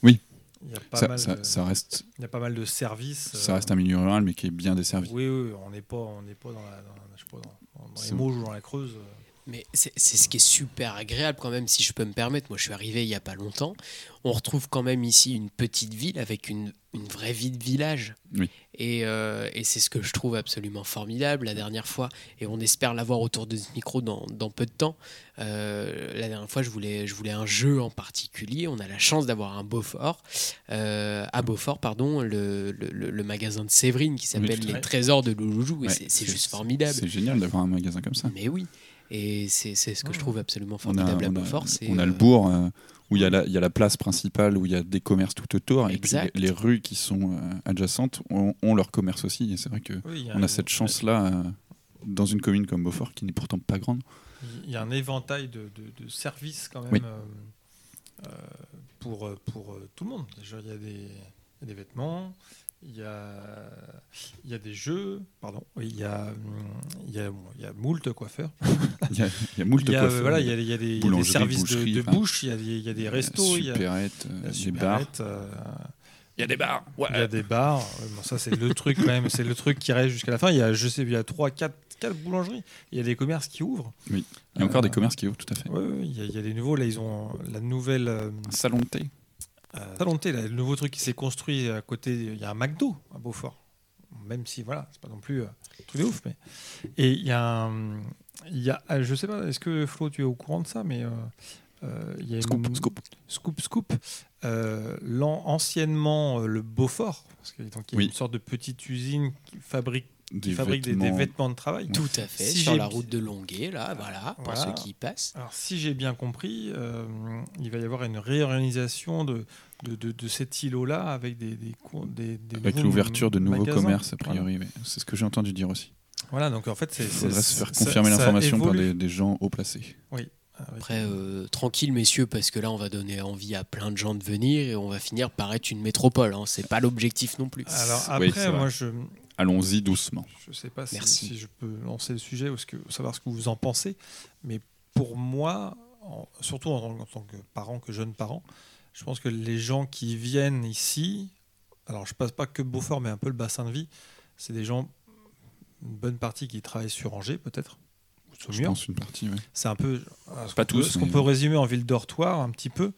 Oui. Il y a pas, Ça, mal, ça- de, ça reste, il y a pas mal de services. ça euh, reste un milieu rural, mais qui est bien desservi. Oui, oui, on n'est pas, on n'est pas dans, la, dans, la- je sais pas, dans, dans les Mauges ou dans la Creuse. Mais c'est ce qui est super agréable quand même, si je peux me permettre. Moi, je suis arrivé il n'y a pas longtemps. On retrouve quand même ici une petite ville avec une, une vraie vie de village. Oui. Et, euh, et c'est ce que je trouve absolument formidable. La dernière fois, et on espère l'avoir autour de ce micro dans, dans peu de temps, euh, la dernière fois, je voulais, je voulais un jeu en particulier. On a la chance d'avoir un Beaufort. Euh, à Beaufort, pardon, le, le- magasin de Séverine qui s'appelle Les. Trésors de Louloujou. Et Ouais, c'est juste formidable. C'est génial d'avoir un magasin comme ça. Mais oui. Et c'est c'est ce que je trouve absolument On a, formidable à on a- Beaufort. on a le euh, bourg euh, où il y, a la- il y a la place principale où il y a des commerces tout autour et puis les, rues qui sont euh, adjacentes ont, ont leur commerce aussi et c'est vrai que Oui, a on un- a cette chance là dans une commune comme Beaufort qui n'est pourtant pas grande. Il y a un éventail de, de- de services quand même Oui. euh, pour, pour tout le monde. Déjà, il y a des, il y a des vêtements, il y a, il y a des jeux, pardon, oui, il y a, hum, il y a, bon, il y a moult coiffeurs. Il y a, il y a moult Il y a, coiffeurs, euh, voilà, il y a, il y a des, il y a des boulangerie, services de, bouche, il y a des, il y a des euh, restos, il y a, supérettes, il y euh, a des bars. euh, Il y a des bars. Ouais. Il y a des bars. Bon, ça, c'est le truc quand même. C'est le truc qui reste jusqu'à la fin. Il y a, je sais, il y a 3, 4, 4 boulangeries. Il y a des commerces qui ouvrent. Il y a encore des Euh, commerces qui ouvrent tout à fait. Ouais, ouais, il, y a, il y a des nouveaux. Là, ils ont la nouvelle. Euh, Un salon de thé. Euh, thé, là, le nouveau truc qui s'est construit à côté. Il y a un McDo à Beaufort. Même si, voilà, c'est pas non plus euh, tout de ouf. Mais... Et il y a un. Il y a, ah, je sais pas, est-ce que Flo, tu es au courant de ça Mais euh, il y a Scoop, une- scoop. Scoop Scoop, euh, anciennement le Beaufort, parce que donc il y a Oui. une sorte de petite usine qui fabrique Des fabrique des, des vêtements. de travail. Tout à fait, Si sur la route de Longuet, là, voilà, pour Voilà. ceux qui y passent. Alors, si j'ai bien compris, euh, il va y avoir une réorganisation de, de, de, de cet îlot-là avec des, des, co- des, des Avec l'ouverture de nouveaux magasins. commerces, a priori. mais C'est ce que j'ai entendu dire aussi. Voilà, donc en fait, c'est. Il faudrait se faire confirmer l'information par des, des gens haut placés. Avec- Après, euh, tranquille, messieurs, parce que là, on va donner envie à plein de gens de venir et on va finir par être une métropole. Hein. C'est pas l'objectif non plus. Alors Oui, après, moi, je Allons-y doucement. je sais pas si, je peux lancer le sujet ou ce que, savoir ce que vous en pensez, mais pour moi, en- surtout en, tant- en tant que parent, que jeune parent, je pense que les gens qui viennent ici, alors je passe pas que Beaufort, mais un peu le bassin de vie, c'est des gens, une bonne partie qui travaillent sur Angers peut-être, Je pense une partie. ouais. C'est un peu euh, ce Pas qu'on peut- tous, ce qu'on peut résumer en ville dortoir un petit peu.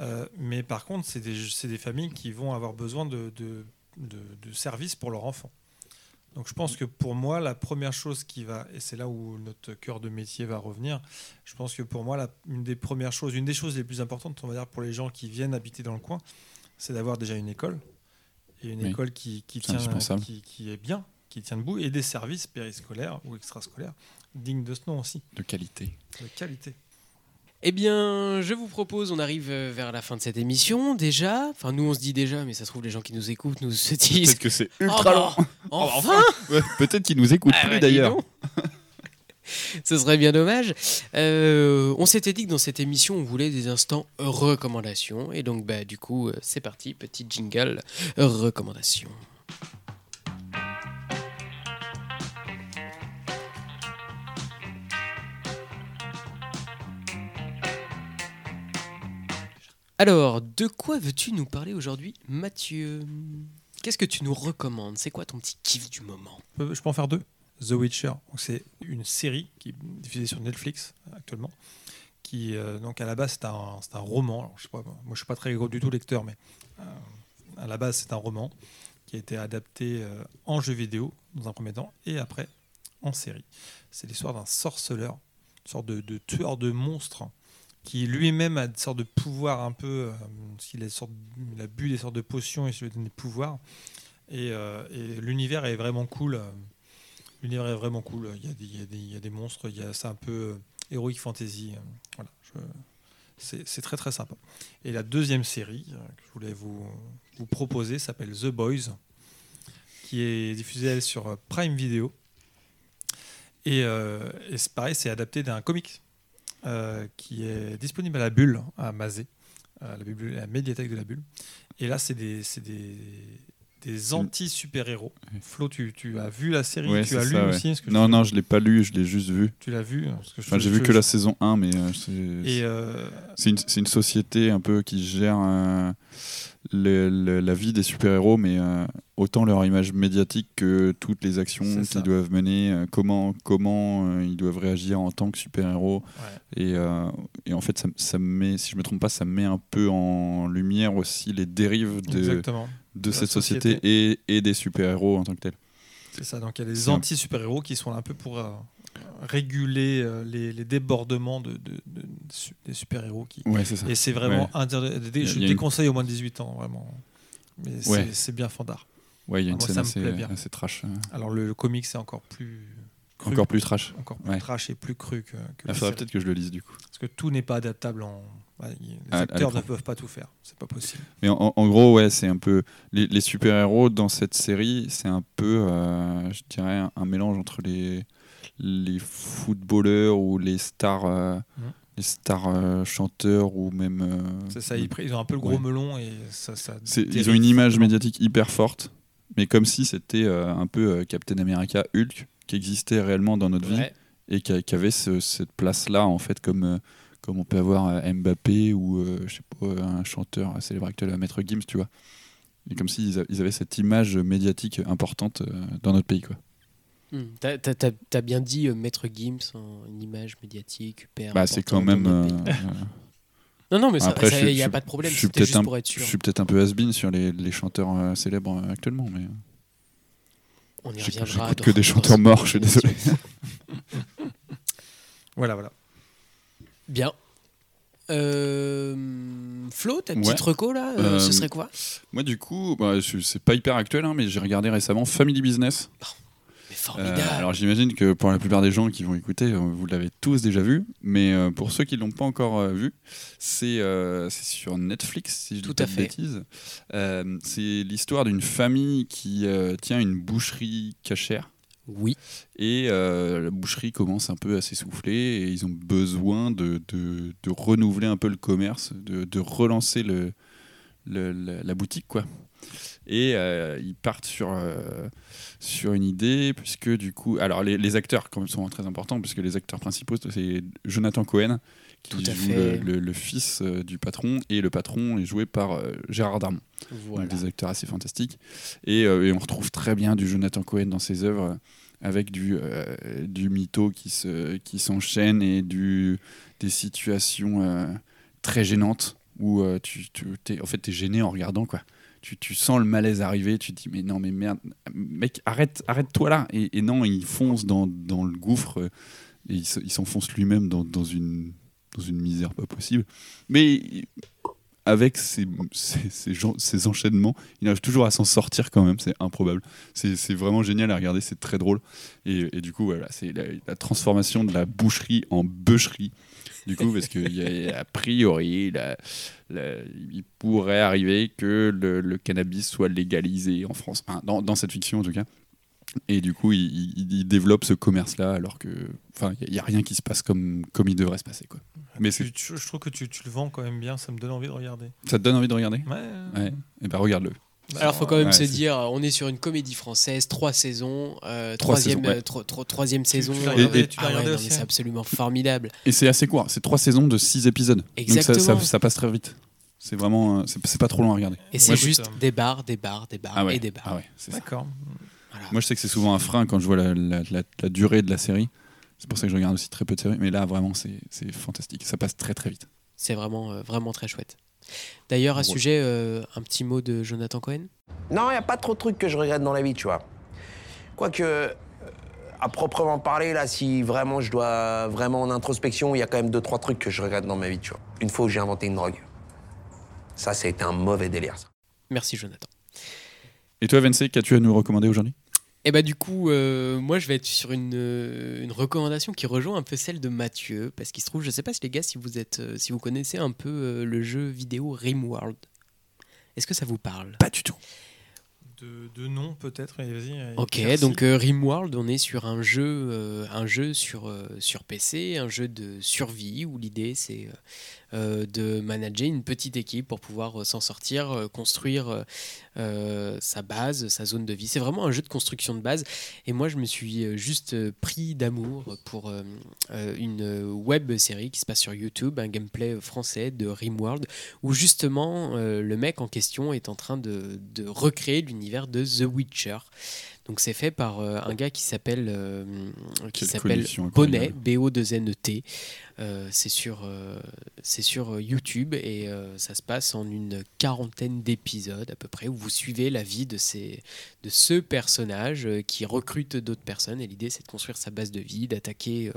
Euh, mais par contre, c'est des, c'est des familles qui vont avoir besoin de, de, de- de services pour leurs enfants. Donc je pense que pour moi, la première chose qui va, et c'est là où notre cœur de métier va revenir, je pense que pour moi, la- une des premières choses, une des choses les plus importantes, on va dire, pour les gens qui viennent habiter dans le coin, c'est d'avoir déjà une école. Et une Oui. école qui, tient, qui, qui est bien, qui tient debout, et des services périscolaires ou extrascolaires dignes de ce nom aussi, De qualité. de qualité. Eh bien, je vous propose, on arrive euh, vers la fin de cette émission déjà. Enfin, nous, on se dit déjà, mais ça se trouve, les gens qui nous écoutent nous se disent. Peut-être que c'est Oh, ultra long. Enfin Ouais, Peut-être qu'ils nous écoutent Ah, plus bah, d'ailleurs. Ce serait bien dommage. Euh, on s'était dit que dans cette émission, on voulait des instants recommandations. Et donc, bah, du coup, euh, c'est parti, petit jingle recommandation. Alors, de quoi veux-tu nous parler aujourd'hui, Mathieu? Qu'est-ce que tu nous recommandes? C'est quoi ton petit kiff du moment? Je peux- je peux en faire deux. The Witcher, c'est une série qui est diffusée sur Netflix euh, actuellement. Qui, euh, donc à la base, c'est un, roman. Je sais suis pas très gros du tout lecteur, mais euh, à la base, c'est un roman qui a été adapté euh, en jeu vidéo dans un premier temps et après en série. C'est l'histoire d'un sorceleur, une sorte de tueur de monstres qui lui-même a une sorte de pouvoir un peu, euh, a, il bu des sortes de potions et se lui donne des pouvoirs. Et, euh, et l'univers est vraiment cool. euh, L'univers est vraiment cool. Il y a des, il il monstres. Il y a, c'est un peu euh, heroic fantasy. Voilà. c'est, très très sympa. Et la deuxième série que je voulais vous, proposer s'appelle The Boys, qui est diffusée sur Prime Video. Et, et c'est pareil, c'est adapté d'un comic euh, qui est disponible à la Bulle, à Mazé, à la, bibli- la médiathèque de la Bulle. Et là, c'est des, c'est des, des anti-super-héros. Flo, tu, tu as vu la série Ouais, Tu as lu ça, aussi que Non, je- non, je l'ai pas lu, je l'ai juste vu. Tu l'as vu je- Enfin, j'ai vu je- que la saison 1, mais euh, c'est euh, c'est une, société un peu qui gère euh, le- le- la vie des super-héros, mais euh, autant leur image médiatique que toutes les actions qu'ils doivent mener, comment, comment ils doivent réagir en tant que super-héros. ouais. Et, et en fait, ça, ça me met, si je me trompe pas, ça met un peu en lumière aussi les dérives de, exactement. De cette société. société, et, et des super-héros en tant que tels. C'est ça. Donc il y a des anti-super-héros qui sont là un peu pour euh, réguler euh, les, les débordements de, de- de- su- des super-héros. Qui... Ouais, c'est ça. Et c'est vraiment Ouais. Il a- Je il a une- déconseille au moins de 18 ans, vraiment. Mais c'est- bien fandard. Ouais, il y a une Moi, scène assez, assez trash. euh, Alors le, le comic, c'est encore plus. cru, Encore plus trash. Encore plus Ouais. trash et plus cru que, que Il la faudrait peut-être que je le lise du coup. Parce que tout n'est pas adaptable en. Les À- à acteurs ne peuvent pas tout faire. C'est pas possible. Mais en, en gros, ouais, c'est un peu. Les, les super-héros dans cette série, c'est un peu, euh, je dirais, un, un mélange entre les, les footballeurs ou les stars, euh, Mhm. les stars euh, chanteurs ou même. C'est ça, ils, ont un peu le gros Ouais. melon et ça. ils ont une image médiatique hyper forte, mais comme si c'était un peu Captain America, Hulk, qui existait réellement dans notre vie et qui, avait ce- cette place-là, en fait, comme, comme on peut avoir euh, Mbappé ou, euh, je sais pas, un chanteur célèbre actuel, Maître Gims, tu vois. Et comme s'ils a- ils avaient cette image médiatique importante euh, dans notre pays, quoi. Hmm. T'as- T'as t'as- t'as bien dit euh, Maître Gims, en une image médiatique hyper. Bah, c'est quand même. euh, euh, Non, non, mais ça- après, ça, il n'y a pas de problème. je suis peut-être un- pour être je sûr. suis peut-être un peu has-been sur les, les chanteurs euh, célèbres euh, actuellement, mais On y reviendra. j'écoute que des chanteurs morts, je suis désolé. Voilà, voilà. Bien. Euh, Flo, ta petite Ouais. reco là, euh, Euh, ce serait quoi? Moi, du coup, bah, c'est pas hyper actuel, hein, mais j'ai regardé récemment Family Business. Mais Euh, formidable. alors j'imagine que pour la plupart des gens qui vont écouter, euh, vous l'avez tous déjà vu, mais euh, pour ceux qui l'ont pas encore euh, vu, c'est euh, sur Netflix, si je Tout dis pas à de fait. bêtises. Euh, c'est l'histoire d'une famille qui euh, tient une boucherie cachère. Oui, Et euh, la boucherie commence un peu à s'essouffler et ils ont besoin de, de- renouveler un peu le commerce, de, relancer le, la boutique. quoi. Et euh, ils partent sur, euh, sur une idée, puisque du coup. Alors les, les acteurs quand même sont très importants, puisque les acteurs principaux, c'est Jonathan Cohen, qui Tout à joue fait. le, le- le fils euh, du patron, et le patron est joué par euh, Gérard Darmon voilà. donc des acteurs assez fantastiques. Et, euh, et on retrouve très bien du Jonathan Cohen dans ses œuvres, avec du, euh, du mytho qui se qui s'enchaîne et du, des situations euh, très gênantes où euh, tu, tu es, en fait, es gêné en regardant. quoi. Tu, tu sens le malaise arriver, tu te dis mais non mais merde, mec arrête arrête-toi là et, et non il fonce dans, dans le gouffre et il s'enfonce lui-même dans, dans une dans une misère pas possible mais avec ces, enchaînements, il arrive toujours à s'en sortir quand même, c'est improbable. C'est vraiment génial à regarder, c'est très drôle. Et, du coup, voilà, c'est la, transformation de la boucherie en bûcherie. Du coup, parce qu'a priori, la- la- il pourrait arriver que le, cannabis soit légalisé en France, dans, dans cette fiction en tout cas. Et du coup, il, il- il développe ce commerce-là alors que, enfin, il n'y a, rien qui se passe comme, comme il devrait se passer, quoi. Mais c'est- Tu- tu- je trouve que tu, tu le vends quand même bien, ça me donne envie de regarder. ça te donne envie de regarder? Ouais. Ouais. Et ben regarde-le. Alors, faut quand même Ouais, se dire, on est sur une comédie française, trois saisons, euh, Trois troisième, saisons, ouais. euh, tro- tro- troisième saison. euh, ah ouais, c'est hein. absolument formidable. Et c'est assez court, c'est trois saisons de six épisodes. Donc ça- Exactement. ça, ça passe très vite. C'est vraiment, c'est c'est pas trop long à regarder. Et c'est Ouais, juste écoute, des bars, des bars, des bars Ah ouais. et des bars. Ah ouais, c'est ça. D'accord. Voilà. Moi je sais que c'est souvent un frein quand je vois la, la- la- la durée de la série. C'est pour ça que je regarde aussi très peu de séries. Mais là vraiment c'est fantastique. Ça passe très très vite. C'est vraiment, euh, vraiment très chouette. D'ailleurs, à ce Ouais. sujet, euh, un petit mot de Jonathan Cohen? Non, il n'y a pas trop de trucs que je regrette dans la vie, tu vois. Quoique, euh, à proprement parler, là, si vraiment je dois vraiment en introspection, il y a quand même deux, trois trucs que je regrette dans ma vie, tu vois. Une fois où j'ai inventé une drogue. Ça, ça a été un mauvais délire, ça. Merci, Jonathan. Et toi Vince, qu'as-tu à nous recommander aujourd'hui? Et bah du coup, euh, moi je vais être sur une, euh, une recommandation qui rejoint un peu celle de Mathieu, parce qu'il se trouve, je sais pas si les gars, si vous êtes, euh, si vous connaissez un peu euh, le jeu vidéo Rimworld. Est-ce que ça vous parle? Pas du tout. De, de nom peut-être, Ok, donc euh, Rimworld, on est sur un jeu, euh, un jeu sur, euh, sur PC, un jeu de survie où l'idée c'est de manager une petite équipe pour pouvoir euh, s'en sortir, euh, construire euh, euh, sa base, sa zone de vie. C'est vraiment un jeu de construction de base. Et moi, je me suis euh, juste euh, pris d'amour pour euh, euh, une web série qui se passe sur YouTube, un gameplay français de Rimworld, où justement euh, le mec en question est en train de, de recréer l'univers de The Witcher. Donc c'est fait par euh, un gars qui s'appelle euh, qui s'appelle Bonnet, incroyable. B-O-2-N-E-T. Euh, c'est sur, euh, c'est sur YouTube et ça se passe en une quarantaine d'épisodes à peu près où vous suivez la vie de, ces, de ce personnage qui recrute d'autres personnes et l'idée c'est de construire sa base de vie, d'attaquer,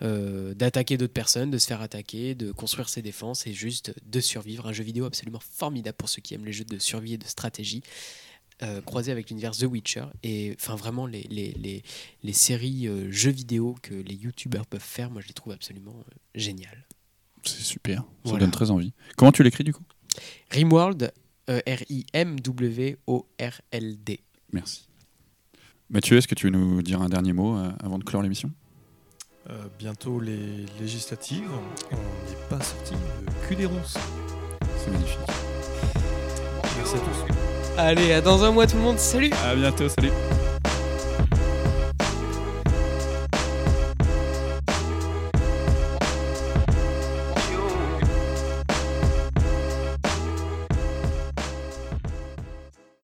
d'attaquer d'autres personnes, de se faire attaquer, de construire ses défenses et juste de survivre. Un jeu vidéo absolument formidable pour ceux qui aiment les jeux de survie et de stratégie. Euh, croisé avec l'univers The Witcher et enfin vraiment les, les, les, les séries euh, jeux vidéo que les youtubeurs peuvent faire moi je les trouve absolument euh, géniales C'est super. Ça Voilà. donne très envie. Comment tu l'écris du coup? Rimworld euh, R-I-M-W-O-R-L-D Merci. Mathieu, est-ce que tu veux nous dire un dernier mot euh, avant de clore l'émission? Euh, bientôt les législatives. On n'est pas sorti le cul des ronces. C'est magnifique. Merci à tous. Allez à dans un mois tout le monde. Salut. À bientôt, salut